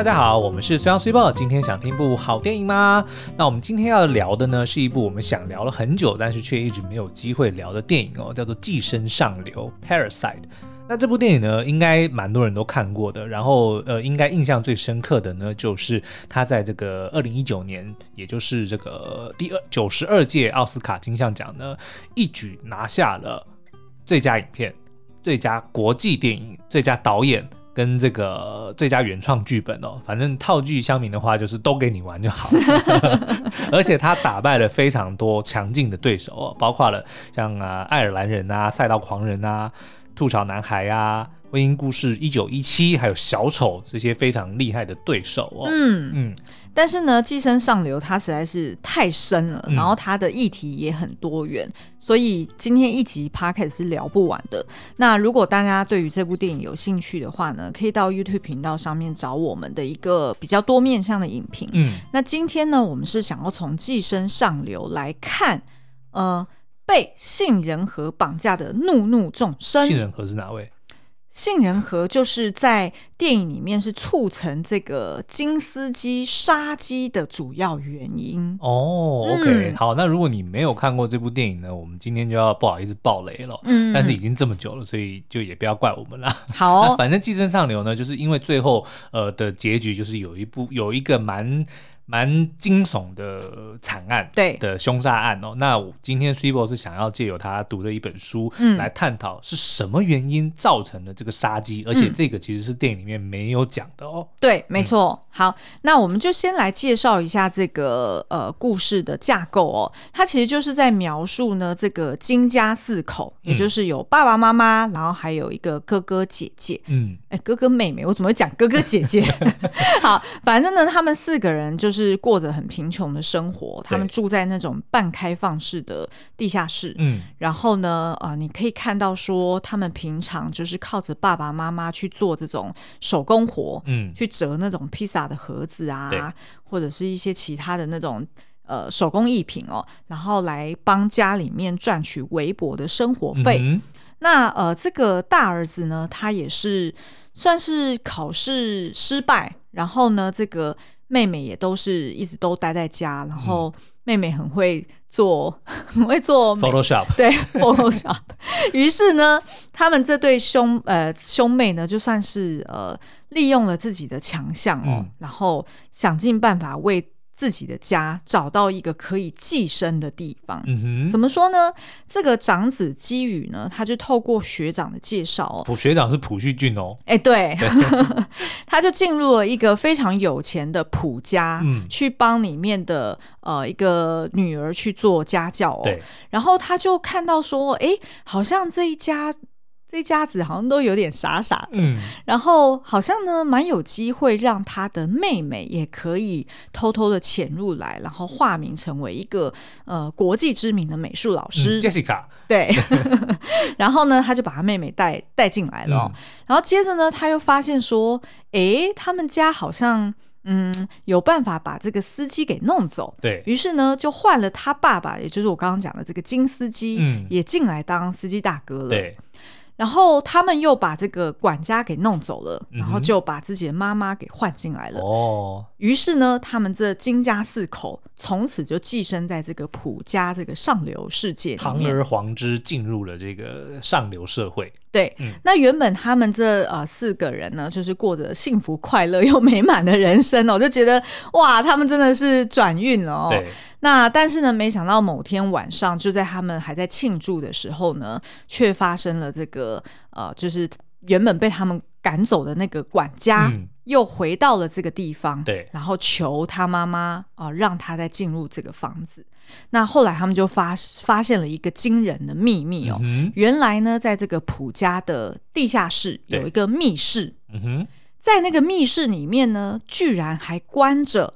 大家好，我们是虽阳虽报。今天想听部好电影吗？那我们今天要聊的呢，是一部我们想聊了很久，但是却一直没有机会聊的电影哦，叫做《寄生上流》（Parasite）。那这部电影呢，应该蛮多人都看过的。然后，呃，应该印象最深刻的呢，就是他在这个二零一九年，也就是这个第二九十二届奥斯卡金像奖呢，一举拿下了最佳影片、最佳国际电影、最佳导演跟这个最佳原创剧本哦。反正套句乡民的话，就是都给你玩就好了。而且他打败了非常多强劲的对手哦，包括了像啊爱尔兰人啊、赛道狂人啊。吐槽男孩啊，婚姻故事一九一七，还有小丑这些非常厉害的对手哦。嗯嗯，但是呢，寄生上流它实在是太深了，嗯、然后它的议题也很多元，所以今天一集 podcast 是聊不完的。那如果大家对于这部电影有兴趣的话呢，可以到 YouTube 频道上面找我们的一个比较多面向的影评。嗯，那今天呢，我们是想要从寄生上流来看，呃。被杏仁核绑架的怒怒众生。杏仁核是哪位？杏仁核就是在电影里面是促成这个金斯基杀鸡的主要原因。哦，OK，、嗯、好，那如果你没有看过这部电影呢，我们今天就要不好意思爆雷了。嗯，但是已经这么久了，所以就也不要怪我们了。好，反正寄生上流呢，就是因为最后呃的结局就是有一部有一个蛮。蛮惊悚的惨案，对的凶杀案哦。那我今天 Cibo 是想要借由他读的一本书，嗯，来探讨是什么原因造成的这个杀机，而且这个其实是电影里面没有讲的哦。对，没错。好，那我们就先来介绍一下这个呃故事的架构哦。它其实就是在描述呢这个金家四口，也就是有爸爸妈妈，然后还有一个哥哥姐姐。嗯，哎，哥哥妹妹，我怎么会讲哥哥姐姐？好，反正呢，他们四个人就是。是过着很贫穷的生活，他们住在那种半开放式的地下室。嗯，然后呢，啊、呃，你可以看到说，他们平常就是靠着爸爸妈妈去做这种手工活，嗯，去折那种披萨的盒子啊，或者是一些其他的那种呃手工艺品哦，然后来帮家里面赚取微薄的生活费。嗯、那呃，这个大儿子呢，他也是算是考试失败，然后呢，这个。妹妹也都是一直都待在家，然后妹妹很会做，很会做 Photoshop，对 Photoshop。于是呢，他们这对兄呃兄妹呢，就算是呃利用了自己的强项哦，嗯、然后想尽办法为。自己的家找到一个可以寄生的地方，嗯哼，怎么说呢？这个长子基宇呢，他就透过学长的介绍哦，普学长是朴旭俊哦，哎，对，对 他就进入了一个非常有钱的朴家，嗯，去帮里面的呃一个女儿去做家教哦，对，然后他就看到说，哎，好像这一家。这家子好像都有点傻傻的，嗯，然后好像呢蛮有机会让他的妹妹也可以偷偷的潜入来，然后化名成为一个呃国际知名的美术老师，嗯，Jessica，对，然后呢他就把他妹妹带带进来了，嗯，然后接着呢他又发现说，哎，他们家好像嗯有办法把这个司机给弄走，对，于是呢就换了他爸爸，也就是我刚刚讲的这个金司机，嗯，也进来当司机大哥了，对。然后他们又把这个管家给弄走了，然后就把自己的妈妈给换进来了。哦，于是呢，他们这金家四口从此就寄生在这个普家这个上流世界，堂而皇之进入了这个上流社会。对，嗯、那原本他们这呃四个人呢，就是过着幸福快乐又美满的人生哦，就觉得哇，他们真的是转运了哦。对，那但是呢，没想到某天晚上，就在他们还在庆祝的时候呢，却发生了这个呃，就是原本被他们赶走的那个管家。嗯又回到了这个地方，对，然后求他妈妈啊、呃，让他再进入这个房子。那后来他们就发发现了一个惊人的秘密哦，嗯、原来呢，在这个普家的地下室有一个密室，嗯哼，在那个密室里面呢，居然还关着。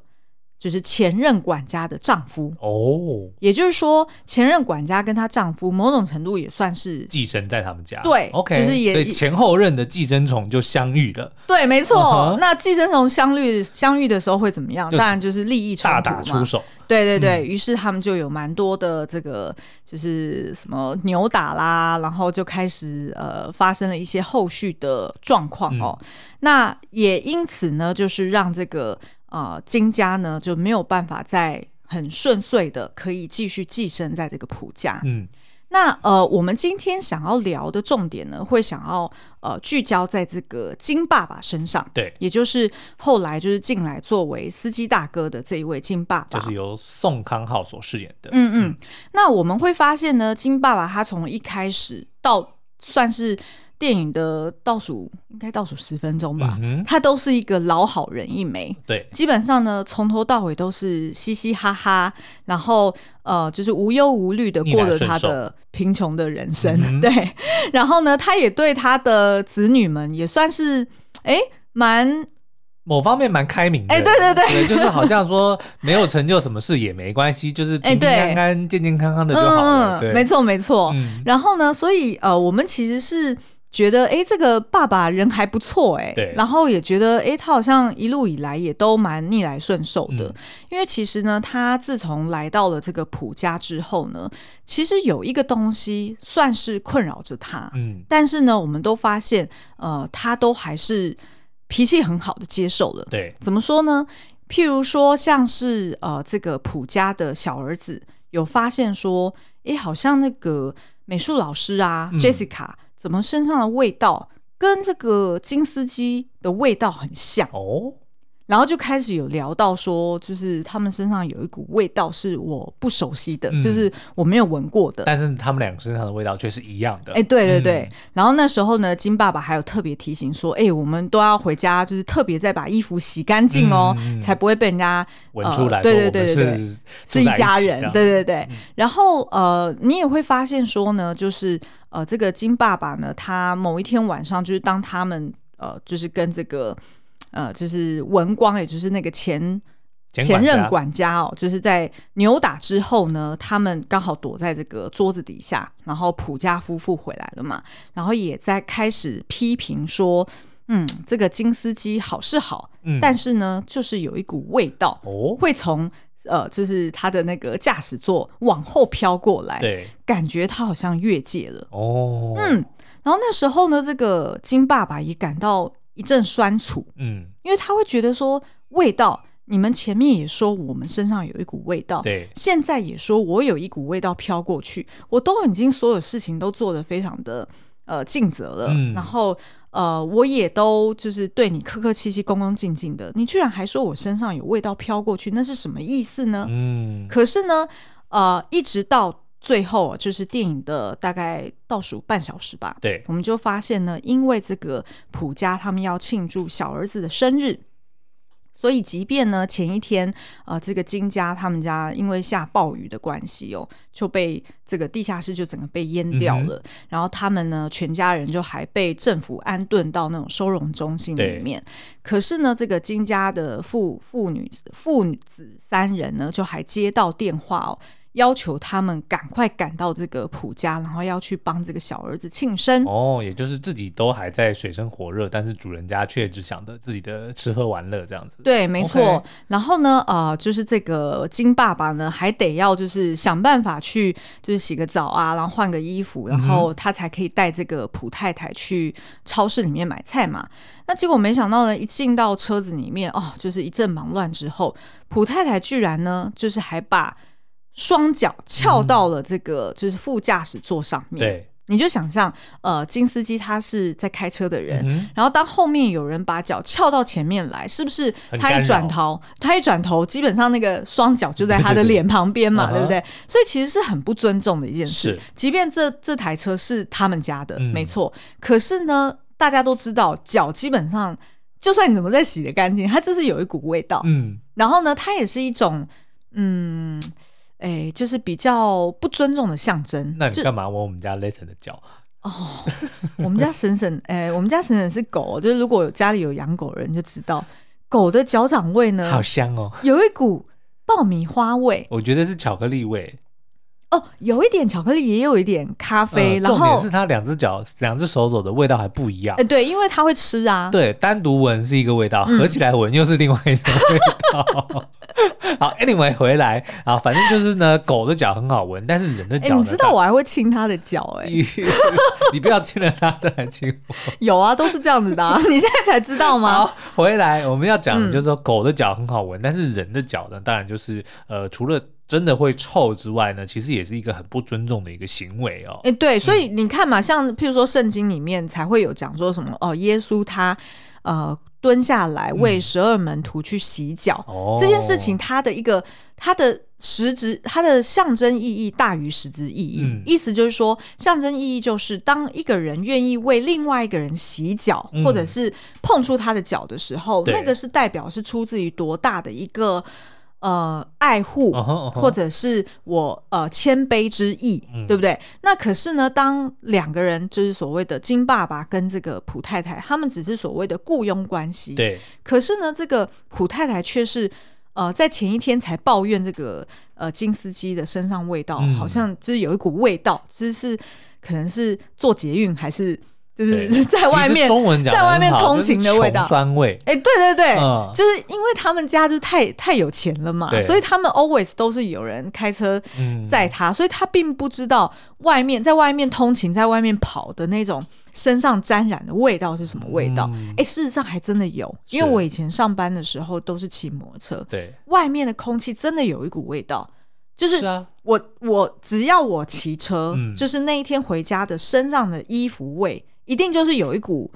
就是前任管家的丈夫哦，也就是说，前任管家跟她丈夫某种程度也算是寄生在他们家。对，OK，就是也所以前后任的寄生虫就相遇了。对，没错。Uh huh、那寄生虫相遇相遇的时候会怎么样？当然就是利益冲突，大打出手。对对对，嗯、于是他们就有蛮多的这个，就是什么扭打啦，然后就开始呃发生了一些后续的状况哦。嗯、那也因此呢，就是让这个。啊，金家呢就没有办法再很顺遂的可以继续寄生在这个蒲家。嗯，那呃，我们今天想要聊的重点呢，会想要呃聚焦在这个金爸爸身上。对，也就是后来就是进来作为司机大哥的这一位金爸爸，就是由宋康昊所饰演的。嗯嗯，那我们会发现呢，金爸爸他从一开始到算是。电影的倒数应该倒数十分钟吧，嗯、他都是一个老好人一枚。对，基本上呢，从头到尾都是嘻嘻哈哈，然后呃，就是无忧无虑的过着他的贫穷的人生。嗯、对，然后呢，他也对他的子女们也算是哎蛮某方面蛮开明的。哎，对对对，对，就是好像说没有成就什么事也没关系，就是平平安安、健健康康的就好了。对，没错没错。嗯、然后呢，所以呃，我们其实是。觉得哎，这个爸爸人还不错哎，对，然后也觉得哎，他好像一路以来也都蛮逆来顺受的。嗯、因为其实呢，他自从来到了这个普家之后呢，其实有一个东西算是困扰着他，嗯，但是呢，我们都发现，呃，他都还是脾气很好的接受了。对，怎么说呢？譬如说，像是呃，这个普家的小儿子有发现说，哎，好像那个美术老师啊、嗯、，Jessica。怎么身上的味道跟这个金丝鸡的味道很像哦？然后就开始有聊到说，就是他们身上有一股味道是我不熟悉的，嗯、就是我没有闻过的。但是他们两个身上的味道却是一样的。哎，对对对。嗯、然后那时候呢，金爸爸还有特别提醒说，哎，我们都要回家，就是特别再把衣服洗干净哦，嗯、才不会被人家闻出来。对对对对对，是一家人。对对对。嗯、然后呃，你也会发现说呢，就是呃，这个金爸爸呢，他某一天晚上，就是当他们呃，就是跟这个。呃，就是文光，也就是那个前前任管家哦，就是在扭打之后呢，他们刚好躲在这个桌子底下，然后普家夫妇回来了嘛，然后也在开始批评说，嗯，这个金司机好是好，嗯，但是呢，就是有一股味道哦，会从呃，就是他的那个驾驶座往后飘过来，对，感觉他好像越界了哦，嗯，然后那时候呢，这个金爸爸也感到。一阵酸楚，嗯，因为他会觉得说，味道，你们前面也说我们身上有一股味道，对，现在也说我有一股味道飘过去，我都已经所有事情都做得非常的呃尽责了，嗯，然后呃我也都就是对你客客气气、恭恭敬敬的，你居然还说我身上有味道飘过去，那是什么意思呢？嗯，可是呢，呃，一直到。最后就是电影的大概倒数半小时吧，对，我们就发现呢，因为这个普家他们要庆祝小儿子的生日，所以即便呢前一天呃这个金家他们家因为下暴雨的关系哦，就被这个地下室就整个被淹掉了，嗯、然后他们呢全家人就还被政府安顿到那种收容中心里面，可是呢这个金家的父父女父子三人呢就还接到电话哦。要求他们赶快赶到这个普家，然后要去帮这个小儿子庆生。哦，也就是自己都还在水深火热，但是主人家却只想着自己的吃喝玩乐这样子。对，没错。Okay 然后呢，呃，就是这个金爸爸呢，还得要就是想办法去，就是洗个澡啊，然后换个衣服，然后他才可以带这个普太太去超市里面买菜嘛。那结果没想到呢，一进到车子里面，哦，就是一阵忙乱之后，普太太居然呢，就是还把。双脚翘到了这个就是副驾驶座上面，对，你就想象，呃，金司机他是在开车的人，嗯、然后当后面有人把脚翘到前面来，是不是他一转头，他一转头，基本上那个双脚就在他的脸旁边嘛，对，不对？所以其实是很不尊重的一件事。是即便这这台车是他们家的，嗯、没错，可是呢，大家都知道，脚基本上就算你怎么再洗的干净，它就是有一股味道。嗯，然后呢，它也是一种，嗯。哎，就是比较不尊重的象征。那你干嘛闻我们家雷神的脚？哦，我们家婶婶，哎，我们家婶婶是狗，就是如果有家里有养狗的人就知道，狗的脚掌味呢，好香哦，有一股爆米花味，我觉得是巧克力味。哦，有一点巧克力，也有一点咖啡，嗯、然后重点是它两只脚、两只手肘的味道还不一样。哎，对，因为它会吃啊。对，单独闻是一个味道，合起来闻又是另外一种味道。嗯、好，anyway 回来啊，反正就是呢，狗的脚很好闻，但是人的脚，你知道我还会亲它的脚哎，你不要亲了它再来亲我。有啊，都是这样子的、啊，你现在才知道吗？好，回来我们要讲的就是说，狗的脚很好闻，嗯、但是人的脚呢，当然就是呃，除了。真的会臭之外呢，其实也是一个很不尊重的一个行为哦。哎，对，所以你看嘛，像譬如说圣经里面才会有讲说什么哦，耶稣他呃蹲下来为十二门徒去洗脚，嗯、这件事情，它的一个它的实质，它的象征意义大于实质意义。嗯、意思就是说，象征意义就是当一个人愿意为另外一个人洗脚，嗯、或者是碰触他的脚的时候，那个是代表是出自于多大的一个。呃，爱护，uh huh, uh huh. 或者是我呃谦卑之意，嗯、对不对？那可是呢，当两个人就是所谓的金爸爸跟这个普太太，他们只是所谓的雇佣关系，对。可是呢，这个普太太却是呃在前一天才抱怨这个呃金司机的身上味道，嗯、好像就是有一股味道，就是可能是做捷运还是。就是 在外面，中文在外面通勤的味道，酸味。哎，对对对，嗯、就是因为他们家就太太有钱了嘛，所以他们 always 都是有人开车载他，嗯、所以他并不知道外面在外面通勤，在外面跑的那种身上沾染的味道是什么味道。哎、嗯，事实上还真的有，因为我以前上班的时候都是骑摩托车，对，外面的空气真的有一股味道，就是我是、啊、我只要我骑车，嗯、就是那一天回家的身上的衣服味。一定就是有一股，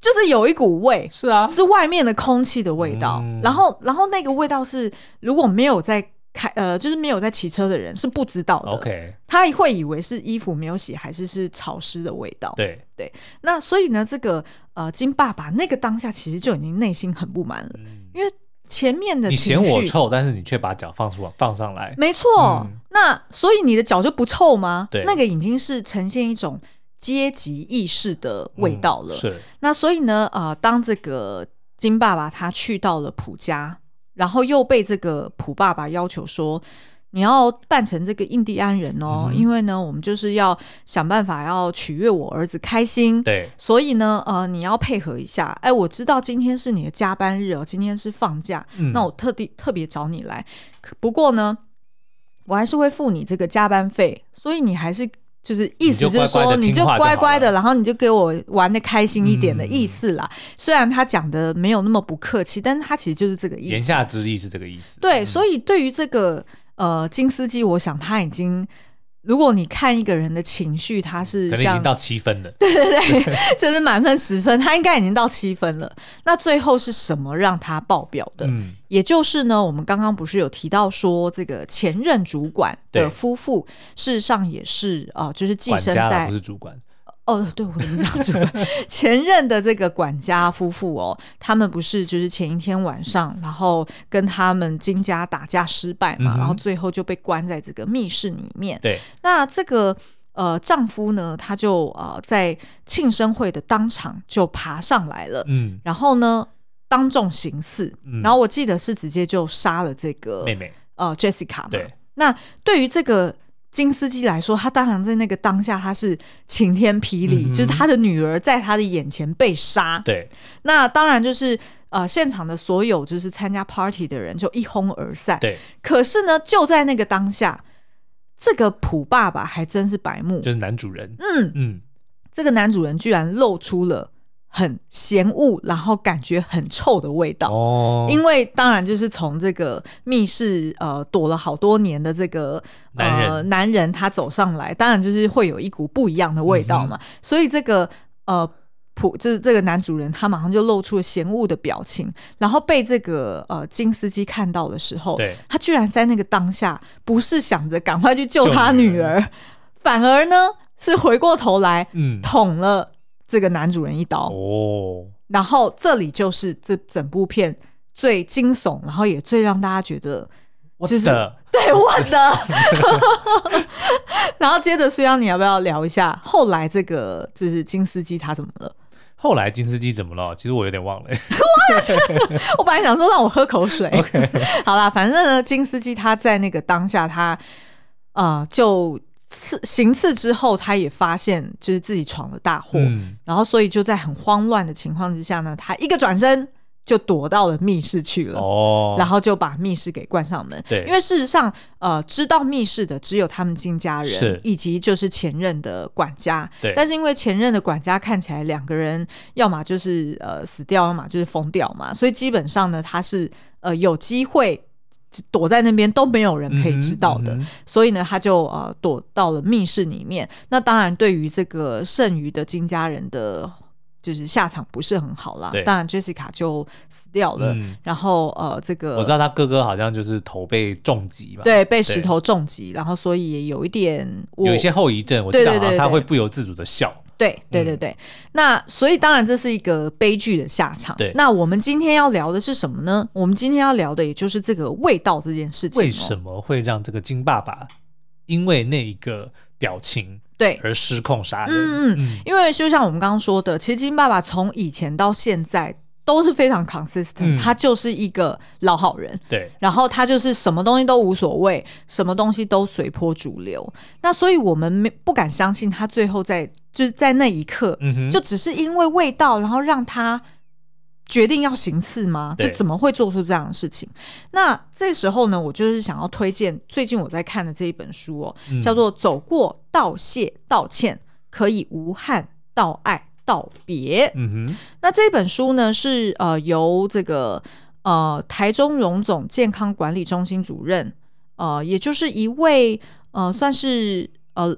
就是有一股味，是啊，是外面的空气的味道。嗯、然后，然后那个味道是如果没有在开，呃，就是没有在骑车的人是不知道的。OK，他会以为是衣服没有洗，还是是潮湿的味道。对对，那所以呢，这个呃金爸爸那个当下其实就已经内心很不满了，嗯、因为前面的你嫌我臭，但是你却把脚放出放上来，没错。嗯、那所以你的脚就不臭吗？对，那个已经是呈现一种。阶级意识的味道了。嗯、是。那所以呢，呃，当这个金爸爸他去到了普家，然后又被这个普爸爸要求说，你要扮成这个印第安人哦，嗯、因为呢，我们就是要想办法要取悦我儿子开心。对。所以呢，呃，你要配合一下。哎，我知道今天是你的加班日哦，今天是放假，嗯、那我特地特别找你来。不过呢，我还是会付你这个加班费，所以你还是。就是意思就是说，你就乖乖的，然后你就给我玩的开心一点的意思啦。虽然他讲的没有那么不客气，但是他其实就是这个意思。言下之意是这个意思。对，所以对于这个呃金司机，我想他已经。如果你看一个人的情绪，他是像可能已经到七分了，对 对对，对 就是满分十分，他应该已经到七分了。那最后是什么让他爆表的？嗯，也就是呢，我们刚刚不是有提到说，这个前任主管的夫妇，事实上也是啊、呃，就是寄生在不是主管。哦，对，我怎么这样说？前任的这个管家夫妇哦，他们不是就是前一天晚上，然后跟他们金家打架失败嘛，嗯、然后最后就被关在这个密室里面。对，那这个呃丈夫呢，他就呃在庆生会的当场就爬上来了，嗯，然后呢当众行刺，嗯、然后我记得是直接就杀了这个妹妹呃 Jessica 嘛。对，那对于这个。金斯基来说，他当然在那个当下，他是晴天霹雳，嗯、就是他的女儿在他的眼前被杀。对，那当然就是呃，现场的所有就是参加 party 的人就一哄而散。对，可是呢，就在那个当下，这个普爸爸还真是白目，就是男主人。嗯嗯，嗯这个男主人居然露出了。很嫌恶，然后感觉很臭的味道。哦，因为当然就是从这个密室呃躲了好多年的这个男人、呃、男人他走上来，当然就是会有一股不一样的味道嘛。嗯、所以这个呃普就是这个男主人，他马上就露出了嫌恶的表情，然后被这个呃金司机看到的时候，他居然在那个当下不是想着赶快去救他女儿，反而呢是回过头来嗯捅了。这个男主人一刀哦，然后这里就是这整部片最惊悚，然后也最让大家觉得就是的对我的。然后接着，虽然你要不要聊一下后来这个就是金斯基他怎么了？后来金斯基怎么了？其实我有点忘了。我本来想说让我喝口水。OK，好啦，反正呢，金斯基他在那个当下他，他呃就刺行刺之后，他也发现就是自己闯了大祸，嗯、然后所以就在很慌乱的情况之下呢，他一个转身。就躲到了密室去了，哦，然后就把密室给关上门。对，因为事实上，呃，知道密室的只有他们金家人，以及就是前任的管家。对，但是因为前任的管家看起来两个人要么就是呃死掉，要么就是疯掉嘛，所以基本上呢，他是呃有机会躲在那边都没有人可以知道的。嗯嗯、所以呢，他就呃躲到了密室里面。那当然，对于这个剩余的金家人的。就是下场不是很好啦，当然 Jessica 就死掉了，嗯、然后呃，这个我知道他哥哥好像就是头被重击嘛，对，被石头重击，然后所以也有一点有一些后遗症，我记得他会不由自主的笑，对对对对，嗯、那所以当然这是一个悲剧的下场。对，那我们今天要聊的是什么呢？我们今天要聊的也就是这个味道这件事情，为什么会让这个金爸爸因为那一个表情？对，而失控杀人。嗯嗯，因为就像我们刚刚说的，其实金爸爸从以前到现在都是非常 consistent，嗯，他就是一个老好人。对，然后他就是什么东西都无所谓，什么东西都随波逐流。那所以我们没不敢相信他最后在就是在那一刻，嗯哼，就只是因为味道，然后让他。决定要行刺吗？就怎么会做出这样的事情？那这时候呢，我就是想要推荐最近我在看的这一本书哦，嗯、叫做《走过道谢道歉，可以无憾道爱道别》。嗯哼，那这本书呢是呃由这个呃台中荣总健康管理中心主任呃，也就是一位呃算是呃。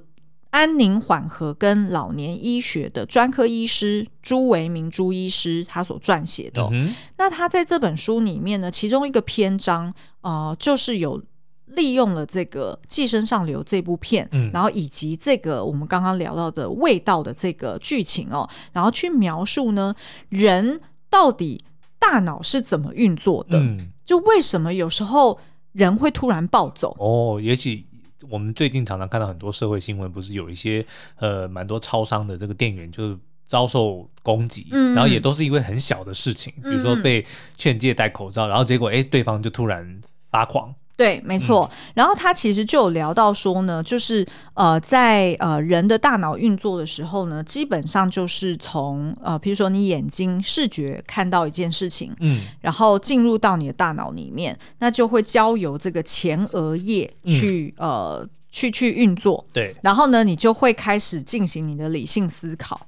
安宁缓和跟老年医学的专科医师朱维明朱医师他所撰写的、哦，嗯、那他在这本书里面呢，其中一个篇章，呃，就是有利用了这个《寄生上流》这部片，嗯、然后以及这个我们刚刚聊到的味道的这个剧情哦，然后去描述呢，人到底大脑是怎么运作的，嗯、就为什么有时候人会突然暴走？哦，也许。我们最近常常看到很多社会新闻，不是有一些呃蛮多超商的这个店员就是遭受攻击，嗯、然后也都是因为很小的事情，嗯、比如说被劝诫戴口罩，然后结果哎对方就突然发狂。对，没错。嗯、然后他其实就有聊到说呢，就是呃，在呃人的大脑运作的时候呢，基本上就是从呃，比如说你眼睛视觉看到一件事情，嗯，然后进入到你的大脑里面，那就会交由这个前额叶去、嗯、呃去去运作。对，然后呢，你就会开始进行你的理性思考。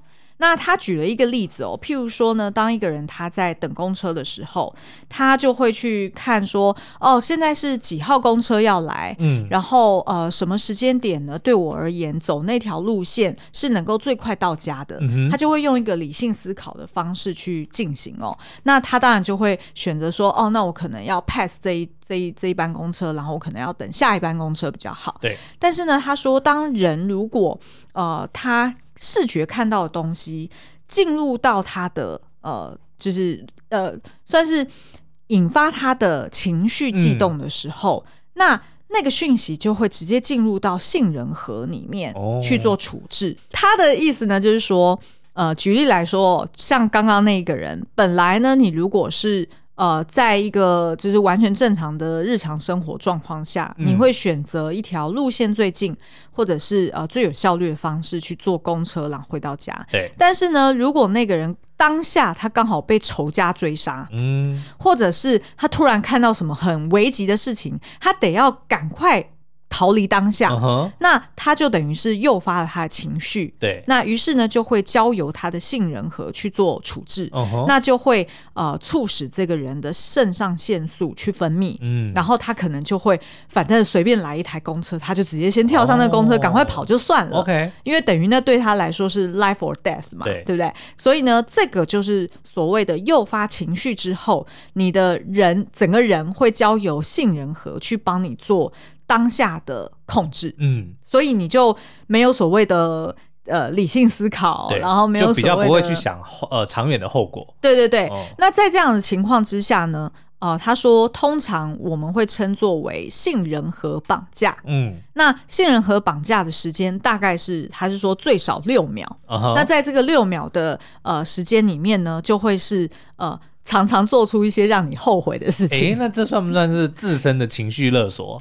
那他举了一个例子哦，譬如说呢，当一个人他在等公车的时候，他就会去看说，哦，现在是几号公车要来，嗯，然后呃，什么时间点呢？对我而言，走那条路线是能够最快到家的，嗯，他就会用一个理性思考的方式去进行哦。那他当然就会选择说，哦，那我可能要 pass 这一这一这一班公车，然后我可能要等下一班公车比较好。对，但是呢，他说，当人如果呃他。视觉看到的东西进入到他的呃，就是呃，算是引发他的情绪悸动的时候，嗯、那那个讯息就会直接进入到杏仁核里面去做处置。哦、他的意思呢，就是说，呃，举例来说，像刚刚那个人，本来呢，你如果是。呃，在一个就是完全正常的日常生活状况下，嗯、你会选择一条路线最近，或者是呃最有效率的方式去坐公车，然后回到家。对。但是呢，如果那个人当下他刚好被仇家追杀，嗯，或者是他突然看到什么很危急的事情，他得要赶快。逃离当下，uh. 那他就等于是诱发了他的情绪，对，那于是呢就会交由他的杏仁核去做处置，uh. 那就会呃促使这个人的肾上腺素去分泌，嗯，然后他可能就会反正随便来一台公车，他就直接先跳上那个公车，赶、oh. 快跑就算了，OK，因为等于那对他来说是 life or death 嘛，对，对不对？所以呢，这个就是所谓的诱发情绪之后，你的人整个人会交由杏仁核去帮你做。当下的控制，嗯，所以你就没有所谓的呃理性思考，然后没有比较不会去想呃长远的后果。对对对，哦、那在这样的情况之下呢，呃，他说通常我们会称作为杏仁核绑架。嗯，那杏仁核绑架的时间大概是，他是说最少六秒。Uh 那在这个六秒的呃时间里面呢，就会是呃常常做出一些让你后悔的事情。诶，那这算不算是自身的情绪勒索？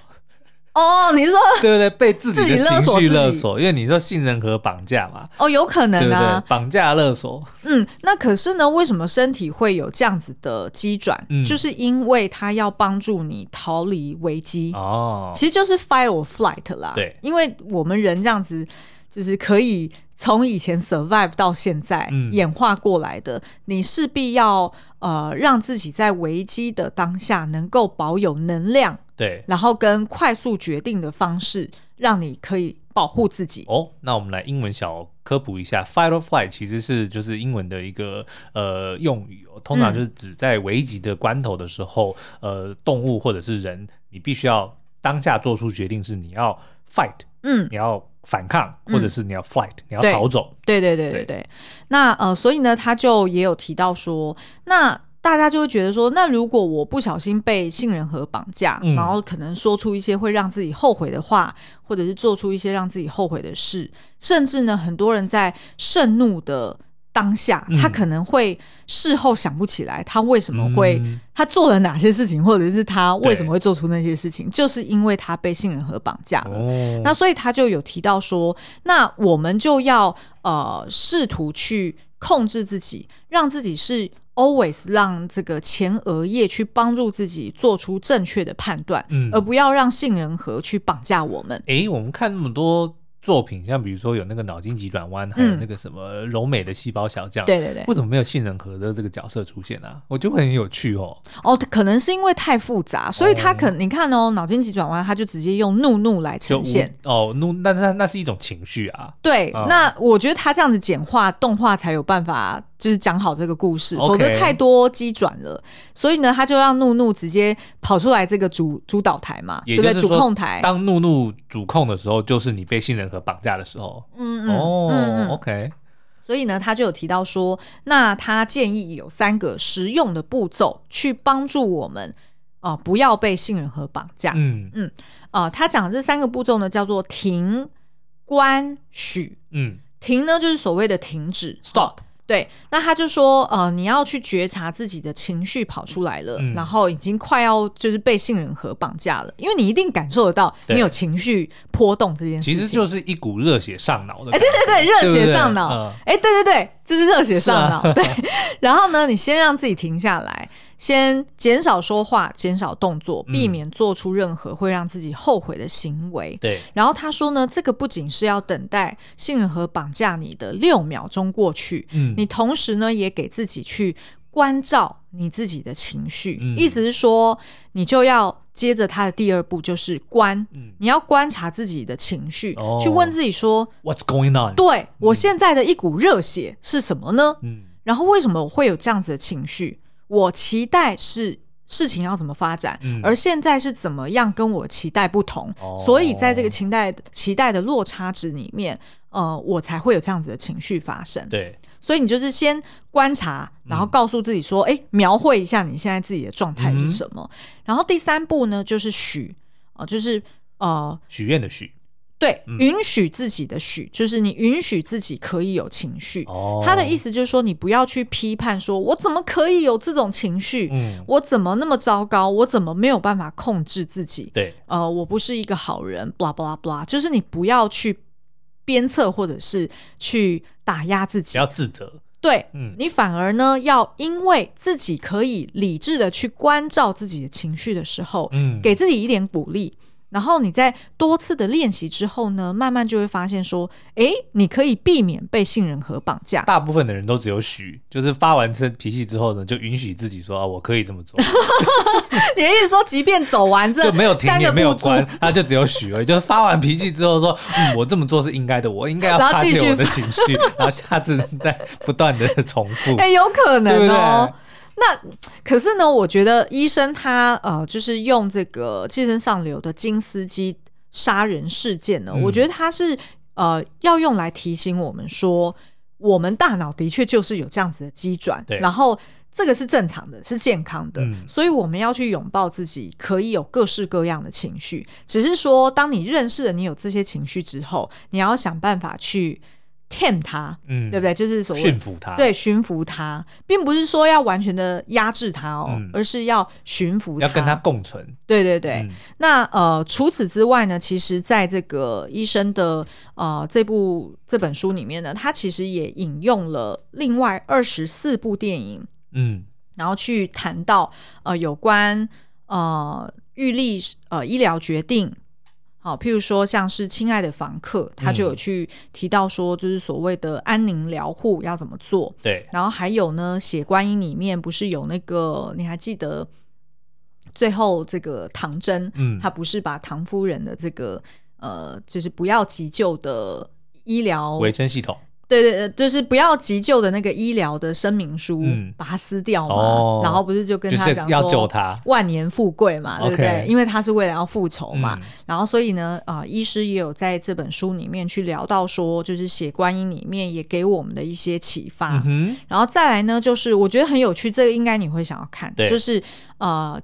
哦，你说对不对？被自己的情绪勒索，勒索因为你说信任和绑架嘛。哦，有可能啊，对对绑架勒索。嗯，那可是呢，为什么身体会有这样子的机转？嗯，就是因为它要帮助你逃离危机哦，其实就是 fight or flight 啦。对，因为我们人这样子，就是可以从以前 survive 到现在演化过来的，嗯、你势必要呃让自己在危机的当下能够保有能量。对，然后跟快速决定的方式，让你可以保护自己。哦，那我们来英文小科普一下，fight or flight 其实是就是英文的一个呃用语哦，通常就是指在危急的关头的时候，嗯、呃，动物或者是人，你必须要当下做出决定，是你要 fight，嗯，你要反抗，或者是你要 flight，、嗯、你要逃走。对对对对对。对那呃，所以呢，他就也有提到说，那。大家就会觉得说，那如果我不小心被杏仁核绑架，嗯、然后可能说出一些会让自己后悔的话，或者是做出一些让自己后悔的事，甚至呢，很多人在盛怒的当下，嗯、他可能会事后想不起来他为什么会、嗯、他做了哪些事情，或者是他为什么会做出那些事情，就是因为他被杏仁核绑架了。哦、那所以他就有提到说，那我们就要呃试图去控制自己，让自己是。Always 让这个前额叶去帮助自己做出正确的判断，嗯，而不要让杏仁核去绑架我们。诶，我们看那么多。作品像比如说有那个脑筋急转弯，还有那个什么柔美的细胞小将，对对对，为什么没有杏仁核的这个角色出现呢？我觉得很有趣哦。哦，可能是因为太复杂，所以他可你看哦，脑筋急转弯他就直接用怒怒来呈现。哦，怒，那那那是一种情绪啊。对，那我觉得他这样子简化动画才有办法，就是讲好这个故事，否则太多机转了。所以呢，他就让怒怒直接跑出来这个主主导台嘛，对不对？主控台。当怒怒主控的时候，就是你被信任和绑架的时候，嗯嗯哦嗯 OK，所以呢，他就有提到说，那他建议有三个实用的步骤去帮助我们啊、呃，不要被信任和绑架。嗯嗯啊、呃，他讲的这三个步骤呢，叫做停、观、许。嗯，停呢就是所谓的停止，stop。对，那他就说，呃，你要去觉察自己的情绪跑出来了，嗯、然后已经快要就是被杏仁核绑架了，因为你一定感受得到你有情绪波动这件事情，其实就是一股热血上脑的，哎，对对对，热血上脑，哎，对对对，就是热血上脑，啊、对。然后呢，你先让自己停下来。先减少说话，减少动作，避免做出任何会让自己后悔的行为。对。然后他说呢，这个不仅是要等待杏仁核绑架你的六秒钟过去，嗯，你同时呢也给自己去关照你自己的情绪。嗯，意思是说，你就要接着他的第二步，就是观，嗯，你要观察自己的情绪，去问自己说，What's going on？对，我现在的一股热血是什么呢？嗯，然后为什么我会有这样子的情绪？我期待是事情要怎么发展，嗯、而现在是怎么样跟我期待不同，哦、所以在这个期待期待的落差值里面，呃，我才会有这样子的情绪发生。对，所以你就是先观察，然后告诉自己说，哎、嗯，描绘一下你现在自己的状态是什么。嗯、然后第三步呢，就是许，啊、呃，就是呃，许愿的许。对，允许自己的许，就是你允许自己可以有情绪。哦，他的意思就是说，你不要去批判，说我怎么可以有这种情绪？嗯，我怎么那么糟糕？我怎么没有办法控制自己？对，呃，我不是一个好人，blah blah blah，就是你不要去鞭策或者是去打压自己，不要自责。对，嗯，你反而呢，要因为自己可以理智的去关照自己的情绪的时候，嗯，给自己一点鼓励。然后你在多次的练习之后呢，慢慢就会发现说，哎，你可以避免被杏仁核绑架。大部分的人都只有许，就是发完这脾气之后呢，就允许自己说啊，我可以这么做。你的意思说，即便走完这 就没有停也没有关，他就只有许而已。就是发完脾气之后说，嗯，我这么做是应该的，我应该要发泄我的情绪，然后，然后下次再不断的重复。哎，有可能哦。那可是呢，我觉得医生他呃，就是用这个寄生上流的金斯基杀人事件呢，嗯、我觉得他是呃要用来提醒我们说，我们大脑的确就是有这样子的机转，对，然后这个是正常的，是健康的，嗯、所以我们要去拥抱自己，可以有各式各样的情绪。只是说，当你认识了你有这些情绪之后，你要想办法去 tame 它，嗯，对不对？就是所谓驯服他，对，驯服他，并不是说要完全的压制他哦，嗯、而是要驯服它，要跟他共存。对对对。嗯、那呃，除此之外呢，其实在这个医生的呃这部这本书里面呢，他其实也引用了另外二十四部电影。嗯，然后去谈到呃有关呃预立呃医疗决定，好，譬如说像是《亲爱的房客》，他就有去提到说，就是所谓的安宁疗护要怎么做。对，然后还有呢，《血观音》里面不是有那个你还记得最后这个唐真，嗯，他不是把唐夫人的这个呃，就是不要急救的医疗卫生系统。对对对，就是不要急救的那个医疗的声明书，嗯、把它撕掉嘛。哦、然后不是就跟他讲说要救他万年富贵嘛，对不对因为他是为了要复仇嘛。嗯、然后所以呢，啊、呃，医师也有在这本书里面去聊到说，就是写观音里面也给我们的一些启发。嗯、哼然后再来呢，就是我觉得很有趣，这个应该你会想要看，对就是呃。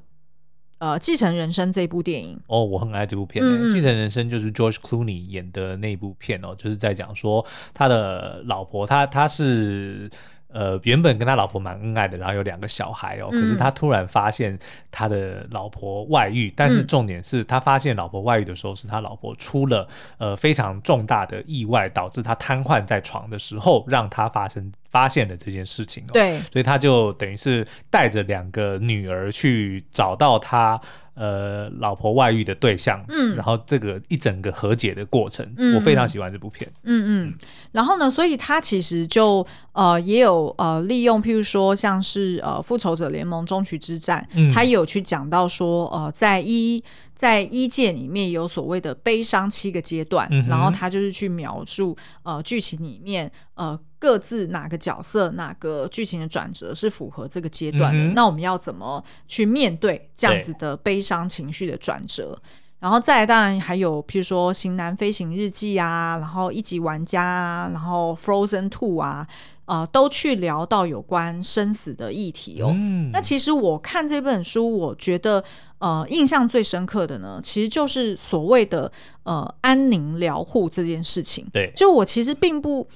呃，《继承人生》这部电影哦，我很爱这部片。嗯，《继承人生》就是 George Clooney 演的那部片哦，就是在讲说他的老婆，他他是。呃，原本跟他老婆蛮恩爱的，然后有两个小孩哦。嗯、可是他突然发现他的老婆外遇，但是重点是他发现老婆外遇的时候，是他老婆出了呃非常重大的意外，导致他瘫痪在床的时候，让他发生发现了这件事情哦。对，所以他就等于是带着两个女儿去找到他。呃，老婆外遇的对象，嗯，然后这个一整个和解的过程，嗯，我非常喜欢这部片，嗯嗯，然后呢，所以他其实就呃也有呃利用，譬如说像是呃复仇者联盟终局之战，嗯，他也有去讲到说，呃，在一。在一界里面有所谓的悲伤七个阶段，嗯、然后他就是去描述呃剧情里面呃各自哪个角色哪个剧情的转折是符合这个阶段的，嗯、那我们要怎么去面对这样子的悲伤情绪的转折？对然后再来当然还有譬如说《型男飞行日记》啊，然后一级玩家啊，然后 Frozen Two 啊。呃，都去聊到有关生死的议题哦。嗯、那其实我看这本书，我觉得呃，印象最深刻的呢，其实就是所谓的呃安宁疗护这件事情。对，就我其实并不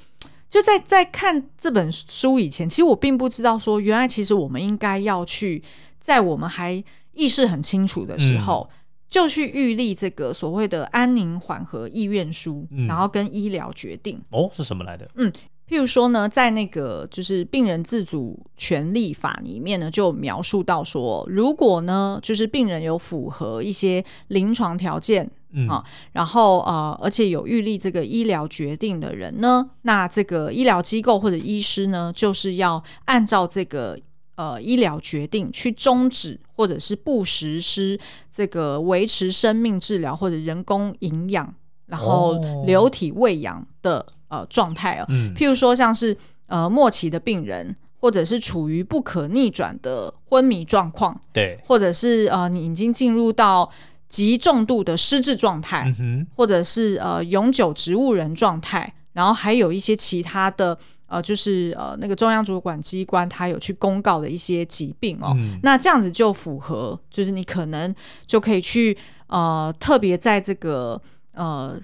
就在在看这本书以前，其实我并不知道说，原来其实我们应该要去在我们还意识很清楚的时候，嗯、就去预立这个所谓的安宁缓和意愿书，嗯、然后跟医疗决定。哦，是什么来的？嗯。譬如说呢，在那个就是病人自主权利法里面呢，就描述到说，如果呢，就是病人有符合一些临床条件，嗯啊，然后呃，而且有预立这个医疗决定的人呢，那这个医疗机构或者医师呢，就是要按照这个呃医疗决定去终止或者是不实施这个维持生命治疗或者人工营养，然后流体喂养的。呃，状态啊，嗯、譬如说像是呃末期的病人，或者是处于不可逆转的昏迷状况，对，或者是呃你已经进入到极重度的失智状态，或者是呃永久植物人状态，然后还有一些其他的呃，就是呃那个中央主管机关他有去公告的一些疾病哦，嗯、那这样子就符合，就是你可能就可以去呃特别在这个呃。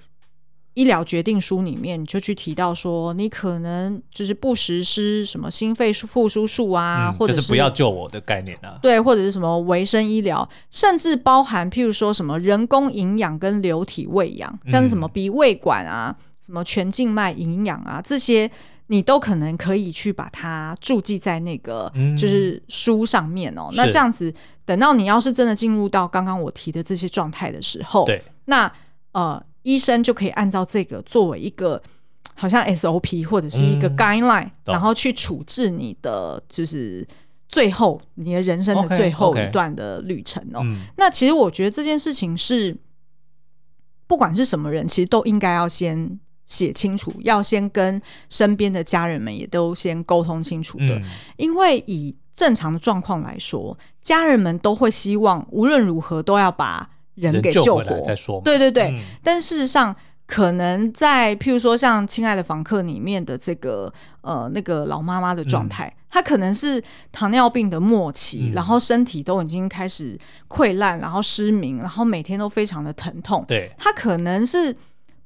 医疗决定书里面就去提到说，你可能就是不实施什么心肺复苏术啊，嗯、或者是，是不要救我的概念啊，对，或者是什么维生医疗，甚至包含譬如说什么人工营养跟流体喂养，像是什么鼻胃管啊，嗯、什么全静脉营养啊，这些你都可能可以去把它注记在那个就是书上面哦。嗯、那这样子，等到你要是真的进入到刚刚我提的这些状态的时候，对，那呃。医生就可以按照这个作为一个好像 SOP 或者是一个 guideline，、嗯、然后去处置你的就是最后你的人生的最后一段的旅程哦。Okay, okay. 那其实我觉得这件事情是不管是什么人，其实都应该要先写清楚，要先跟身边的家人们也都先沟通清楚的。嗯、因为以正常的状况来说，家人们都会希望无论如何都要把。人给救活，再说。对对对，嗯、但事实上，可能在譬如说像《亲爱的房客》里面的这个呃那个老妈妈的状态，她、嗯、可能是糖尿病的末期，嗯、然后身体都已经开始溃烂，然后失明，然后每天都非常的疼痛。对，她可能是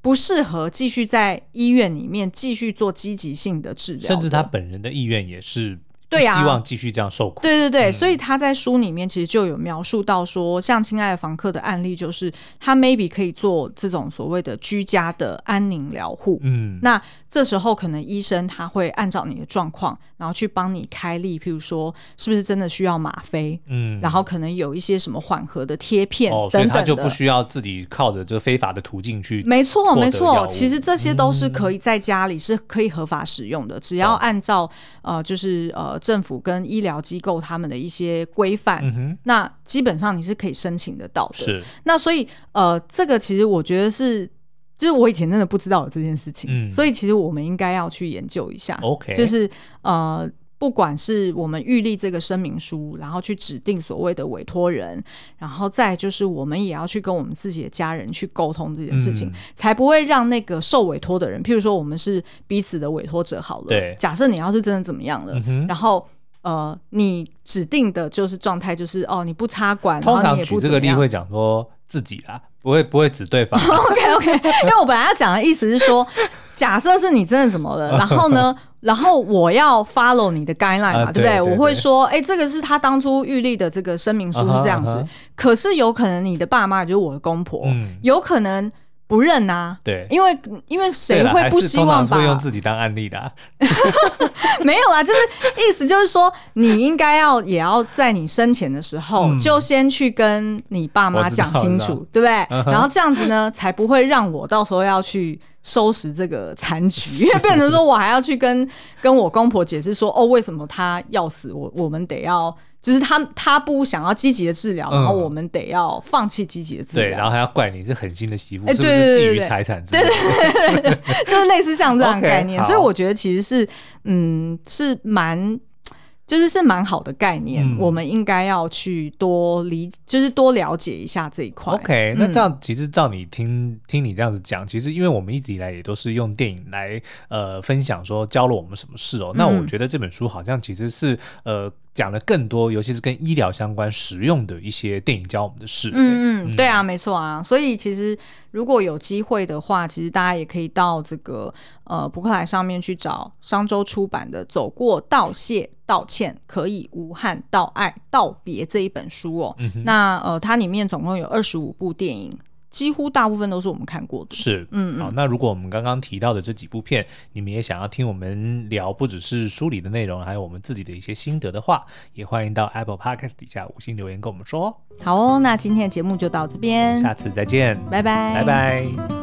不适合继续在医院里面继续做积极性的治疗，甚至他本人的意愿也是。对呀，希望继续这样受苦。对对对，嗯、所以他在书里面其实就有描述到说，像《亲爱的房客》的案例，就是他 maybe 可以做这种所谓的居家的安宁疗护。嗯，那这时候可能医生他会按照你的状况，然后去帮你开立，譬如说是不是真的需要吗啡？嗯，然后可能有一些什么缓和的贴片等等的，哦，所以他就不需要自己靠着这个非法的途径去。没错，没错，其实这些都是可以在家里是可以合法使用的，嗯、只要按照呃，就是呃。政府跟医疗机构他们的一些规范，嗯、那基本上你是可以申请得到的。是，那所以呃，这个其实我觉得是，就是我以前真的不知道有这件事情，嗯、所以其实我们应该要去研究一下。OK，就是呃，不管是我们预立这个声明书，然后去指定所谓的委托人，然后再就是我们也要去跟我们自己的家人去沟通这件事情，嗯、才不会让那个受委托的人，譬如说我们是彼此的委托者好了。对，假设你要是真的怎么样了，嗯、然后。呃，你指定的就是状态，就是哦，你不插管，通常举这个例会讲说自己啦，不会不会指对方。OK OK，因为我本来要讲的意思是说，假设是你真的怎么了，然后呢，然后我要 follow 你的 guideline 嘛，啊、对不对？对对对，我会说，哎，这个是他当初预立的这个声明书是这样子，uh uh. 可是有可能你的爸妈也就是我的公婆，嗯、有可能。不认呐、啊，对，因为因为谁会不希望把用自己当案例的、啊？没有啊，就是意思就是说，你应该要也要在你生前的时候，嗯、就先去跟你爸妈讲清楚，对不对？嗯、然后这样子呢，才不会让我到时候要去收拾这个残局，因为变成说我还要去跟跟我公婆解释说，哦，为什么他要死，我我们得要。就是他他不想要积极的治疗，嗯、然后我们得要放弃积极的治疗，对，然后还要怪你是狠心的媳妇，欸、是不是觊觎财产？对对对对，就是类似像这样的概念，okay, 所以我觉得其实是嗯是蛮。就是是蛮好的概念，嗯、我们应该要去多理，就是多了解一下这一块。OK，那这样其实照你听听你这样子讲，其实因为我们一直以来也都是用电影来呃分享说教了我们什么事哦。嗯、那我觉得这本书好像其实是呃讲了更多，尤其是跟医疗相关实用的一些电影教我们的事。嗯嗯，对啊，没错啊。所以其实如果有机会的话，其实大家也可以到这个呃博客来上面去找商周出版的《走过道谢》。道歉可以无憾道爱道别这一本书哦，嗯、那呃，它里面总共有二十五部电影，几乎大部分都是我们看过的。是，嗯，好，那如果我们刚刚提到的这几部片，你们也想要听我们聊，不只是书里的内容，还有我们自己的一些心得的话，也欢迎到 Apple Podcast 底下五星留言跟我们说。好哦，那今天的节目就到这边，下次再见，拜拜，拜拜。